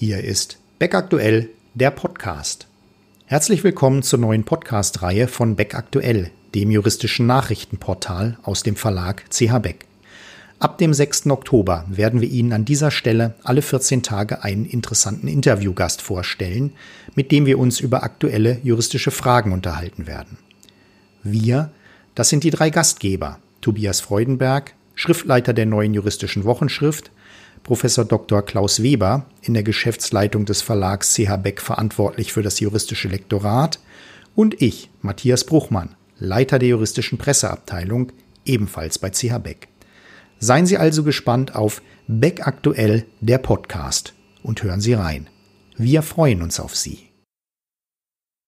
Hier ist Beck Aktuell, der Podcast. Herzlich willkommen zur neuen Podcast-Reihe von Beck Aktuell, dem juristischen Nachrichtenportal aus dem Verlag CH Beck. Ab dem 6. Oktober werden wir Ihnen an dieser Stelle alle 14 Tage einen interessanten Interviewgast vorstellen, mit dem wir uns über aktuelle juristische Fragen unterhalten werden. Wir, das sind die drei Gastgeber, Tobias Freudenberg, Schriftleiter der neuen juristischen Wochenschrift, Professor Dr. Klaus Weber, in der Geschäftsleitung des Verlags CH Beck verantwortlich für das juristische Lektorat, und ich, Matthias Bruchmann, Leiter der juristischen Presseabteilung, ebenfalls bei CH Beck. Seien Sie also gespannt auf Beck aktuell, der Podcast, und hören Sie rein. Wir freuen uns auf Sie.